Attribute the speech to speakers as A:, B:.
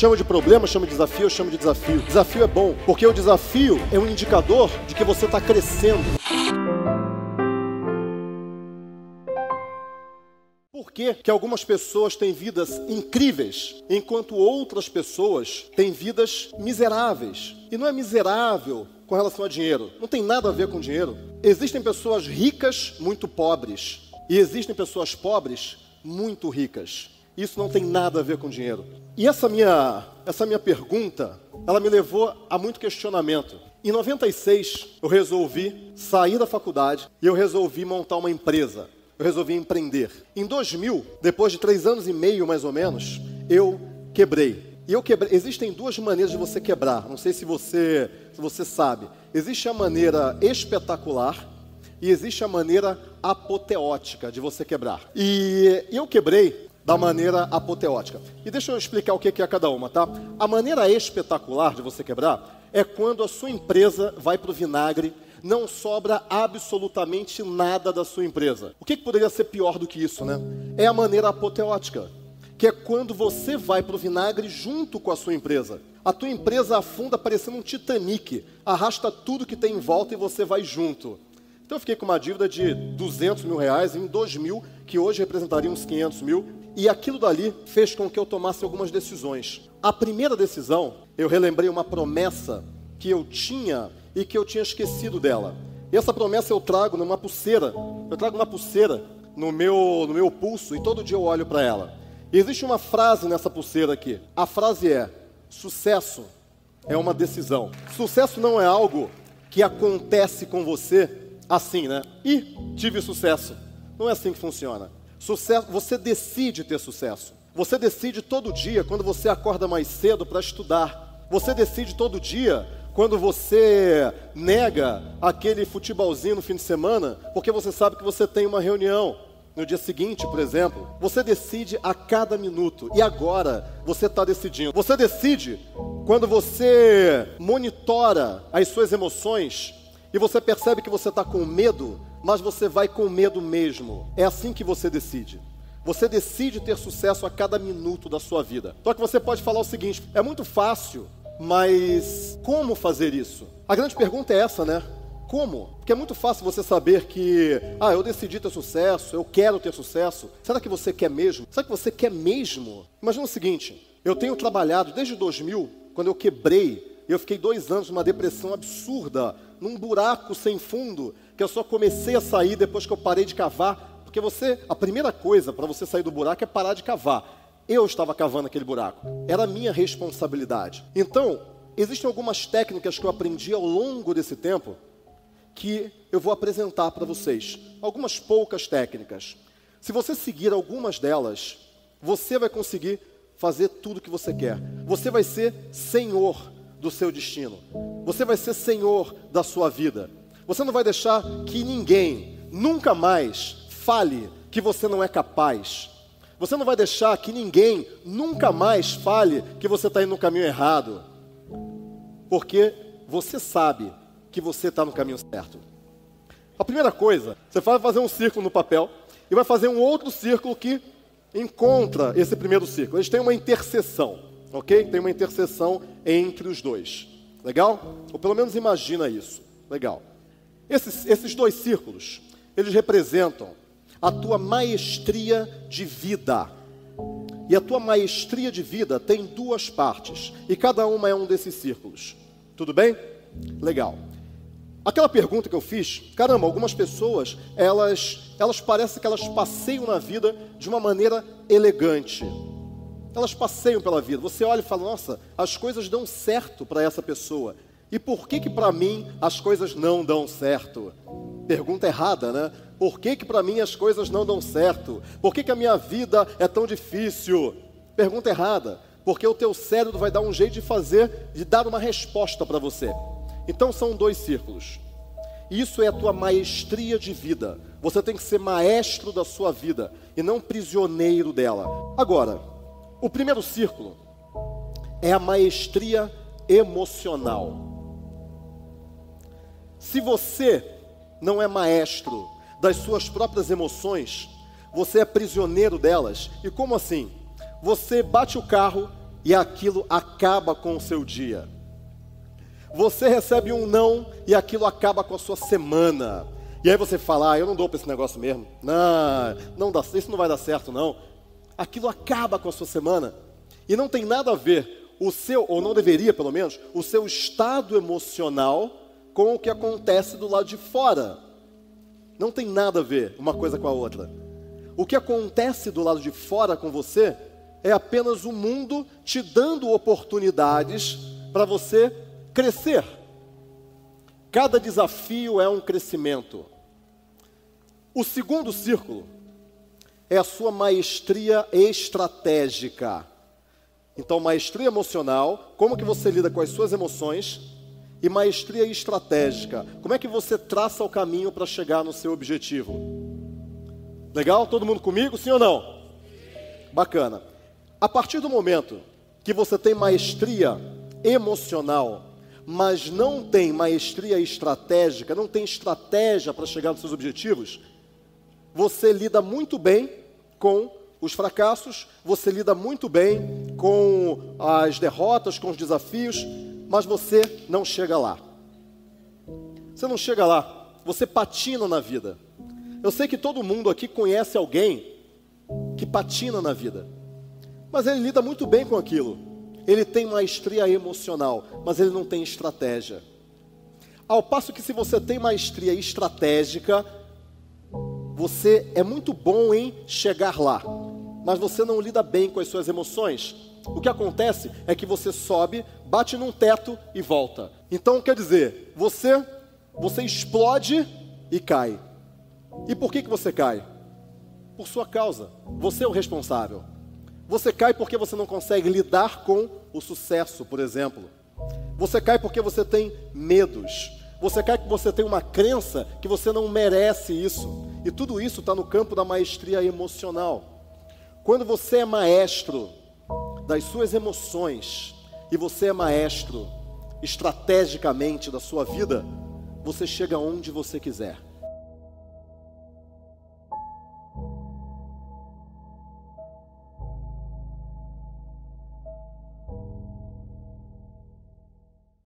A: Chama de problema, chama de desafio, eu chamo de desafio. Desafio é bom, porque o desafio é um indicador de que você está crescendo. Por que, que algumas pessoas têm vidas incríveis, enquanto outras pessoas têm vidas miseráveis? E não é miserável com relação a dinheiro, não tem nada a ver com dinheiro. Existem pessoas ricas muito pobres, e existem pessoas pobres muito ricas. Isso não tem nada a ver com dinheiro. E essa minha, essa minha pergunta, ela me levou a muito questionamento. Em 96, eu resolvi sair da faculdade e eu resolvi montar uma empresa. Eu resolvi empreender. Em 2000, depois de três anos e meio mais ou menos, eu quebrei. E eu quebrei. Existem duas maneiras de você quebrar. Não sei se você, se você sabe. Existe a maneira espetacular e existe a maneira apoteótica de você quebrar. E eu quebrei da maneira apoteótica. E deixa eu explicar o que é cada uma, tá? A maneira espetacular de você quebrar é quando a sua empresa vai para o vinagre, não sobra absolutamente nada da sua empresa. O que, que poderia ser pior do que isso, né? É a maneira apoteótica, que é quando você vai para o vinagre junto com a sua empresa. A tua empresa afunda parecendo um Titanic, arrasta tudo que tem em volta e você vai junto. Então eu fiquei com uma dívida de 200 mil reais em 2 mil, que hoje representaria uns 500 mil. E aquilo dali fez com que eu tomasse algumas decisões. A primeira decisão, eu relembrei uma promessa que eu tinha e que eu tinha esquecido dela. E essa promessa eu trago numa pulseira. Eu trago uma pulseira no meu, no meu pulso e todo dia eu olho para ela. E existe uma frase nessa pulseira aqui. A frase é: sucesso é uma decisão. Sucesso não é algo que acontece com você assim, né? E tive sucesso. Não é assim que funciona. Sucesso, você decide ter sucesso. Você decide todo dia quando você acorda mais cedo para estudar. Você decide todo dia quando você nega aquele futebolzinho no fim de semana, porque você sabe que você tem uma reunião no dia seguinte, por exemplo. Você decide a cada minuto. E agora você está decidindo. Você decide quando você monitora as suas emoções e você percebe que você está com medo mas você vai com medo mesmo. É assim que você decide. Você decide ter sucesso a cada minuto da sua vida. Só que você pode falar o seguinte: é muito fácil, mas como fazer isso? A grande pergunta é essa, né? Como? Porque é muito fácil você saber que, ah, eu decidi ter sucesso, eu quero ter sucesso. Será que você quer mesmo? Será que você quer mesmo? Imagina o seguinte: eu tenho trabalhado desde 2000, quando eu quebrei, eu fiquei dois anos numa depressão absurda, num buraco sem fundo, que eu só comecei a sair depois que eu parei de cavar, porque você, a primeira coisa para você sair do buraco é parar de cavar. Eu estava cavando aquele buraco, era minha responsabilidade. Então, existem algumas técnicas que eu aprendi ao longo desse tempo que eu vou apresentar para vocês. Algumas poucas técnicas. Se você seguir algumas delas, você vai conseguir fazer tudo o que você quer. Você vai ser senhor do seu destino. Você vai ser senhor da sua vida. Você não vai deixar que ninguém nunca mais fale que você não é capaz. Você não vai deixar que ninguém nunca mais fale que você está indo no caminho errado. Porque você sabe que você está no caminho certo. A primeira coisa, você vai fazer um círculo no papel e vai fazer um outro círculo que encontra esse primeiro círculo. Eles têm uma interseção, ok? Tem uma interseção entre os dois. Legal? Ou pelo menos imagina isso. Legal. Esses, esses dois círculos, eles representam a tua maestria de vida. E a tua maestria de vida tem duas partes, e cada uma é um desses círculos. Tudo bem? Legal. Aquela pergunta que eu fiz, caramba, algumas pessoas, elas, elas parecem que elas passeiam na vida de uma maneira elegante. Elas passeiam pela vida. Você olha e fala, nossa, as coisas dão certo para essa pessoa. E por que que para mim as coisas não dão certo? Pergunta errada, né? Por que que para mim as coisas não dão certo? Por que que a minha vida é tão difícil? Pergunta errada, porque o teu cérebro vai dar um jeito de fazer, de dar uma resposta para você. Então são dois círculos. Isso é a tua maestria de vida. Você tem que ser maestro da sua vida e não prisioneiro dela. Agora, o primeiro círculo é a maestria emocional. Se você não é maestro das suas próprias emoções, você é prisioneiro delas. E como assim? Você bate o carro e aquilo acaba com o seu dia. Você recebe um não e aquilo acaba com a sua semana. E aí você fala, ah, eu não dou para esse negócio mesmo. Não, não dá, isso não vai dar certo não. Aquilo acaba com a sua semana. E não tem nada a ver o seu, ou não deveria pelo menos, o seu estado emocional com o que acontece do lado de fora. Não tem nada a ver uma coisa com a outra. O que acontece do lado de fora com você é apenas o mundo te dando oportunidades para você crescer. Cada desafio é um crescimento. O segundo círculo é a sua maestria estratégica. Então, maestria emocional, como que você lida com as suas emoções, e maestria estratégica, como é que você traça o caminho para chegar no seu objetivo. Legal? Todo mundo comigo, sim ou não? Bacana. A partir do momento que você tem maestria emocional, mas não tem maestria estratégica, não tem estratégia para chegar nos seus objetivos, você lida muito bem com os fracassos, você lida muito bem com as derrotas, com os desafios, mas você não chega lá. Você não chega lá, você patina na vida. Eu sei que todo mundo aqui conhece alguém que patina na vida, mas ele lida muito bem com aquilo. Ele tem maestria emocional, mas ele não tem estratégia. Ao passo que, se você tem maestria estratégica, você é muito bom em chegar lá, mas você não lida bem com as suas emoções. O que acontece é que você sobe, bate num teto e volta. Então quer dizer, você você explode e cai. E por que, que você cai? Por sua causa. Você é o responsável. Você cai porque você não consegue lidar com o sucesso, por exemplo. Você cai porque você tem medos. Você cai porque você tem uma crença que você não merece isso. E tudo isso está no campo da maestria emocional. Quando você é maestro das suas emoções e você é maestro estrategicamente da sua vida, você chega onde você quiser.